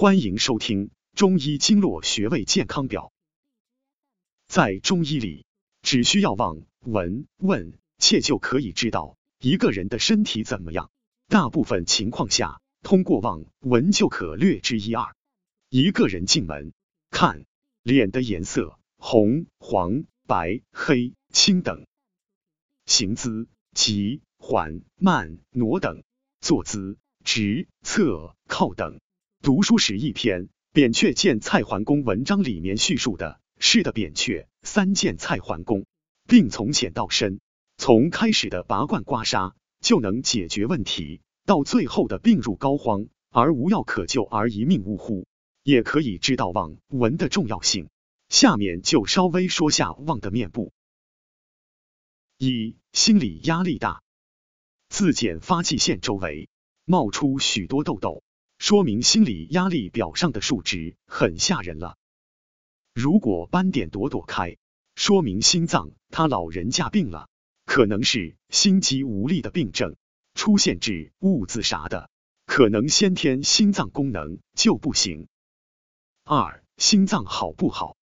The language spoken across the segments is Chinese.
欢迎收听中医经络穴位健康表。在中医里，只需要望、闻、问、切就可以知道一个人的身体怎么样。大部分情况下，通过望、闻就可略知一二。一个人进门，看脸的颜色，红、黄、白、黑、青等；行姿急、缓、慢、挪等；坐姿直、侧、靠等。读书时一篇扁鹊见蔡桓公文章里面叙述的是的扁鹊三见蔡桓公，并从浅到深，从开始的拔罐刮痧就能解决问题，到最后的病入膏肓而无药可救而一命呜呼，也可以知道望闻的重要性。下面就稍微说下望的面部。一、心理压力大，自检发际线周围冒出许多痘痘。说明心理压力表上的数值很吓人了。如果斑点朵朵开，说明心脏他老人家病了，可能是心肌无力的病症，出现质物自啥的，可能先天心脏功能就不行。二、心脏好不好，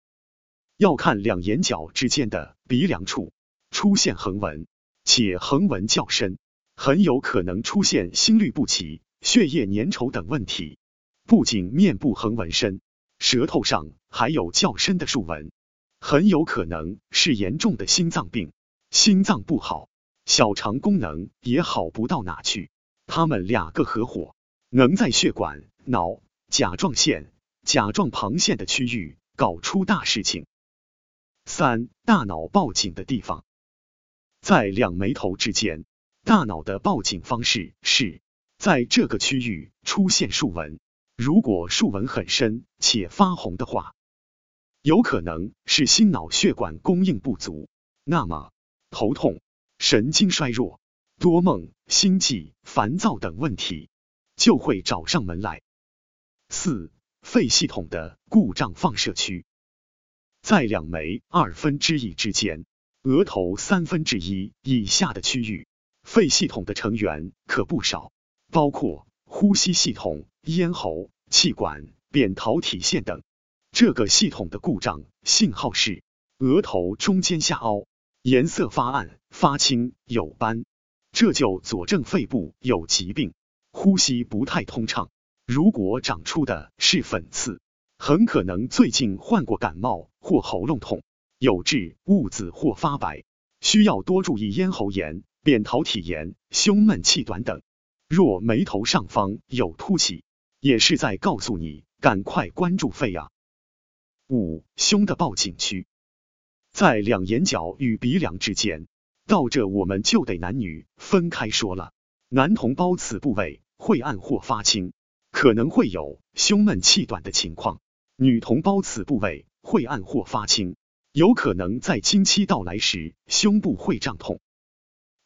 要看两眼角之间的鼻梁处出现横纹，且横纹较深，很有可能出现心律不齐。血液粘稠等问题，不仅面部横纹深，舌头上还有较深的竖纹，很有可能是严重的心脏病。心脏不好，小肠功能也好不到哪去。他们两个合伙，能在血管、脑、甲状腺、甲状旁腺的区域搞出大事情。三、大脑报警的地方，在两眉头之间，大脑的报警方式是。在这个区域出现竖纹，如果竖纹很深且发红的话，有可能是心脑血管供应不足，那么头痛、神经衰弱、多梦、心悸、烦躁等问题就会找上门来。四、肺系统的故障放射区，在两眉二分之一之间，额头三分之一以下的区域，肺系统的成员可不少。包括呼吸系统、咽喉、气管、扁桃体腺等。这个系统的故障信号是额头中间下凹，颜色发暗、发青、有斑，这就佐证肺部有疾病，呼吸不太通畅。如果长出的是粉刺，很可能最近患过感冒或喉咙痛，有致痦子或发白，需要多注意咽喉炎、扁桃体炎、胸闷气短等。若眉头上方有凸起，也是在告诉你赶快关注肺啊。五、胸的报警区在两眼角与鼻梁之间，到这我们就得男女分开说了。男同胞此部位会暗或发青，可能会有胸闷气短的情况；女同胞此部位会暗或发青，有可能在经期到来时胸部会胀痛。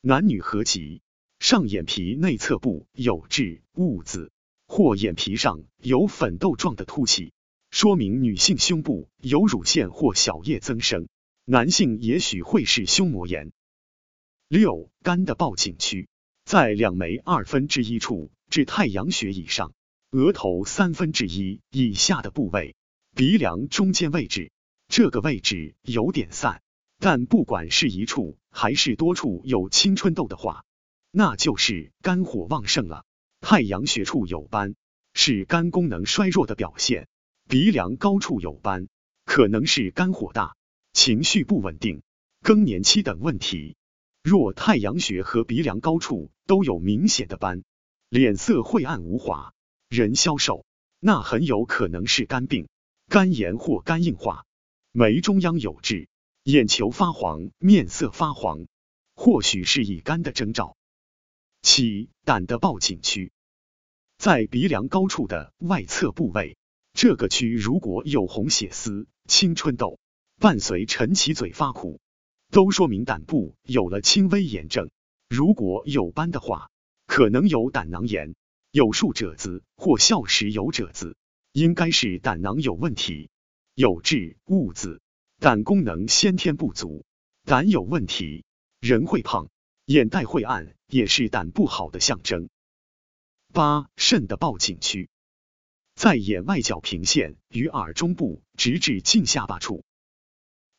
男女合集。上眼皮内侧部有痣痦子，或眼皮上有粉豆状的凸起，说明女性胸部有乳腺或小叶增生；男性也许会是胸膜炎。六、肝的报警区在两眉二分之一处至太阳穴以上，额头三分之一以下的部位，鼻梁中间位置，这个位置有点散，但不管是一处还是多处有青春痘的话。那就是肝火旺盛了，太阳穴处有斑，是肝功能衰弱的表现；鼻梁高处有斑，可能是肝火大、情绪不稳定、更年期等问题。若太阳穴和鼻梁高处都有明显的斑，脸色晦暗无华，人消瘦，那很有可能是肝病、肝炎或肝硬化。眉中央有痣，眼球发黄，面色发黄，或许是乙肝的征兆。七胆的报警区在鼻梁高处的外侧部位，这个区如果有红血丝、青春痘，伴随晨起嘴发苦，都说明胆部有了轻微炎症。如果有斑的话，可能有胆囊炎；有竖褶子或笑时有褶子，应该是胆囊有问题。有痣痦子，胆功能先天不足，胆有问题，人会胖。眼袋会暗，也是胆不好的象征。八、肾的报警区在眼外角平线与耳中部直至近下巴处。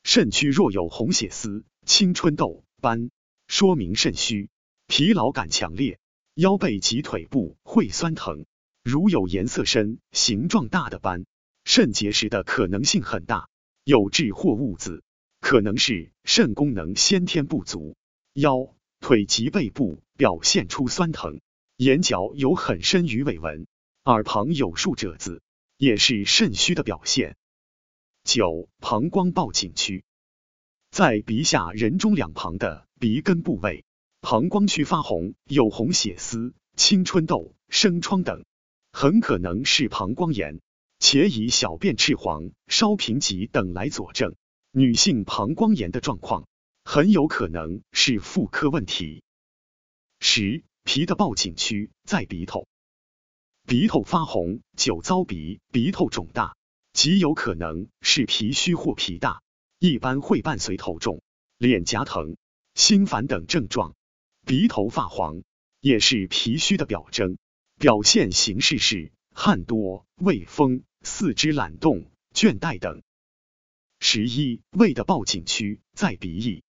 肾区若有红血丝、青春痘斑，说明肾虚，疲劳感强烈，腰背及腿部会酸疼。如有颜色深、形状大的斑，肾结石的可能性很大，有痣或痦子，可能是肾功能先天不足。腰、腿及背部表现出酸疼，眼角有很深鱼尾纹，耳旁有竖褶子，也是肾虚的表现。九、膀胱报警区，在鼻下人中两旁的鼻根部位，膀胱区发红，有红血丝、青春痘、生疮等。很可能是膀胱炎，且以小便赤黄、烧贫瘠等来佐证。女性膀胱炎的状况很有可能是妇科问题。十、脾的报警区在鼻头，鼻头发红、久遭鼻、鼻头肿大，极有可能是脾虚或脾大，一般会伴随头重、脸颊疼、心烦等症状。鼻头发黄也是脾虚的表征。表现形式是汗多、畏风、四肢懒动、倦怠等。十一、胃的报警区在鼻翼，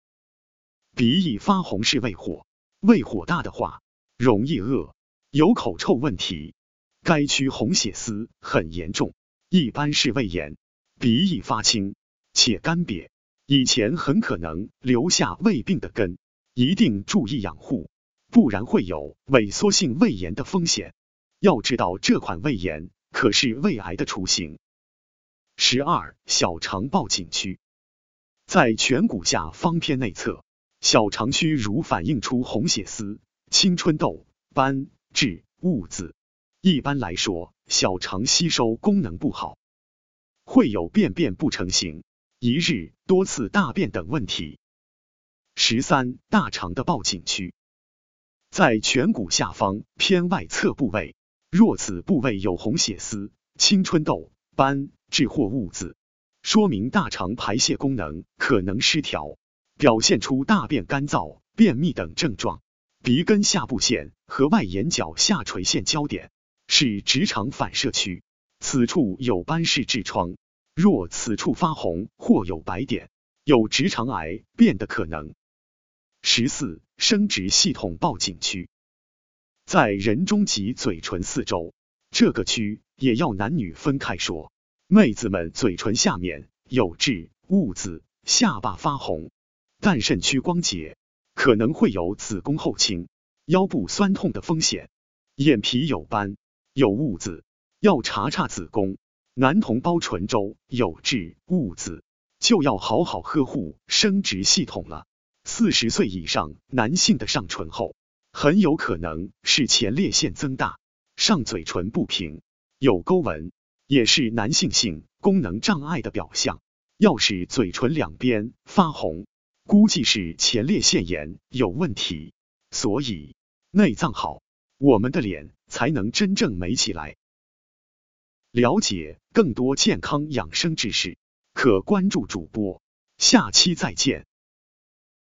鼻翼发红是胃火，胃火大的话容易饿，有口臭问题。该区红血丝很严重，一般是胃炎。鼻翼发青且干瘪，以前很可能留下胃病的根，一定注意养护，不然会有萎缩性胃炎的风险。要知道，这款胃炎可是胃癌的雏形。十二、小肠报警区在颧骨下方偏内侧，小肠区如反映出红血丝、青春痘斑痣、痦子。一般来说，小肠吸收功能不好，会有便便不成形、一日多次大便等问题。十三、大肠的报警区在颧骨下方偏外侧部位。若此部位有红血丝、青春痘斑痣或痦子，说明大肠排泄功能可能失调，表现出大便干燥、便秘等症状。鼻根下部线和外眼角下垂线交点是直肠反射区，此处有斑是痔疮。若此处发红或有白点，有直肠癌变的可能。十四、生殖系统报警区。在人中及嘴唇四周，这个区也要男女分开说。妹子们嘴唇下面有痣、痦子，下巴发红，但肾区光洁，可能会有子宫后倾、腰部酸痛的风险。眼皮有斑、有痦子，要查查子宫。男同胞唇周有痣、痦子，就要好好呵护生殖系统了。四十岁以上男性的上唇厚。很有可能是前列腺增大，上嘴唇不平，有沟纹，也是男性性功能障碍的表象。要是嘴唇两边发红，估计是前列腺炎有问题。所以内脏好，我们的脸才能真正美起来。了解更多健康养生知识，可关注主播。下期再见。